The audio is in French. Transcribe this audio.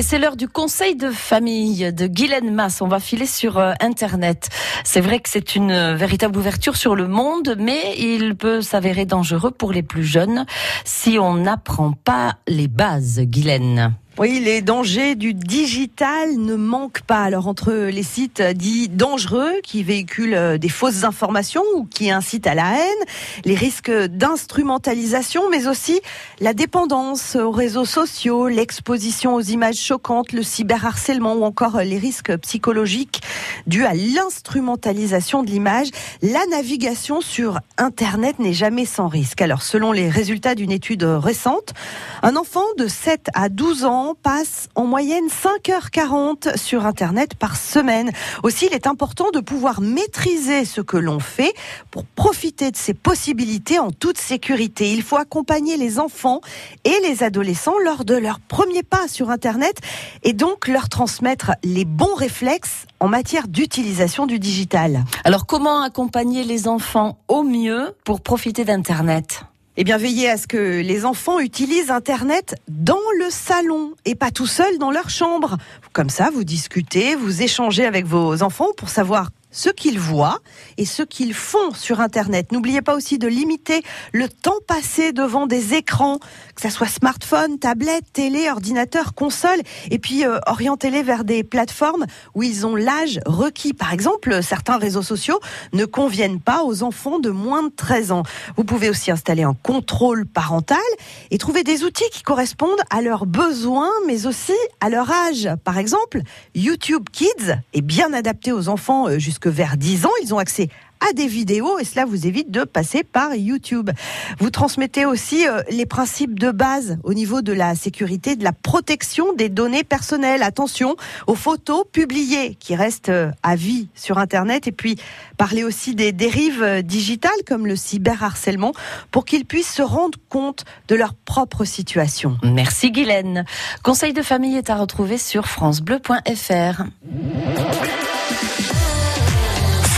Et c'est l'heure du conseil de famille de Guylaine Mass. On va filer sur euh, Internet. C'est vrai que c'est une euh, véritable ouverture sur le monde, mais il peut s'avérer dangereux pour les plus jeunes si on n'apprend pas les bases, Guylaine. Oui, les dangers du digital ne manquent pas. Alors entre les sites dits dangereux qui véhiculent euh, des fausses informations ou qui incitent à la haine, les risques d'instrumentalisation, mais aussi la dépendance aux réseaux sociaux, l'exposition aux images choquantes, le cyberharcèlement ou encore les risques psychologiques dus à l'instrumentalisation de l'image, la navigation sur Internet n'est jamais sans risque. Alors selon les résultats d'une étude récente, un enfant de 7 à 12 ans passe en moyenne 5h40 sur Internet par semaine. Aussi, il est important de pouvoir maîtriser ce que l'on fait pour profiter de ses possibilités en toute sécurité. Il faut accompagner les enfants et les adolescents lors de leur premier pas sur Internet et donc leur transmettre les bons réflexes en matière d'utilisation du digital. Alors comment accompagner les enfants au mieux pour profiter d'Internet? Eh bien, veillez à ce que les enfants utilisent Internet dans le salon et pas tout seul dans leur chambre. Comme ça, vous discutez, vous échangez avec vos enfants pour savoir ce qu'ils voient et ce qu'ils font sur Internet. N'oubliez pas aussi de limiter le temps passé devant des écrans, que ce soit smartphone, tablette, télé, ordinateur, console, et puis euh, orientez-les vers des plateformes où ils ont l'âge requis. Par exemple, certains réseaux sociaux ne conviennent pas aux enfants de moins de 13 ans. Vous pouvez aussi installer un contrôle parental et trouver des outils qui correspondent à leurs besoins, mais aussi à leur âge. Par exemple, YouTube Kids est bien adapté aux enfants euh, jusqu'à que vers 10 ans, ils ont accès à des vidéos et cela vous évite de passer par YouTube. Vous transmettez aussi euh, les principes de base au niveau de la sécurité, de la protection des données personnelles. Attention aux photos publiées qui restent euh, à vie sur Internet et puis parler aussi des dérives euh, digitales comme le cyberharcèlement pour qu'ils puissent se rendre compte de leur propre situation. Merci Guylaine. Conseil de famille est à retrouver sur francebleu.fr.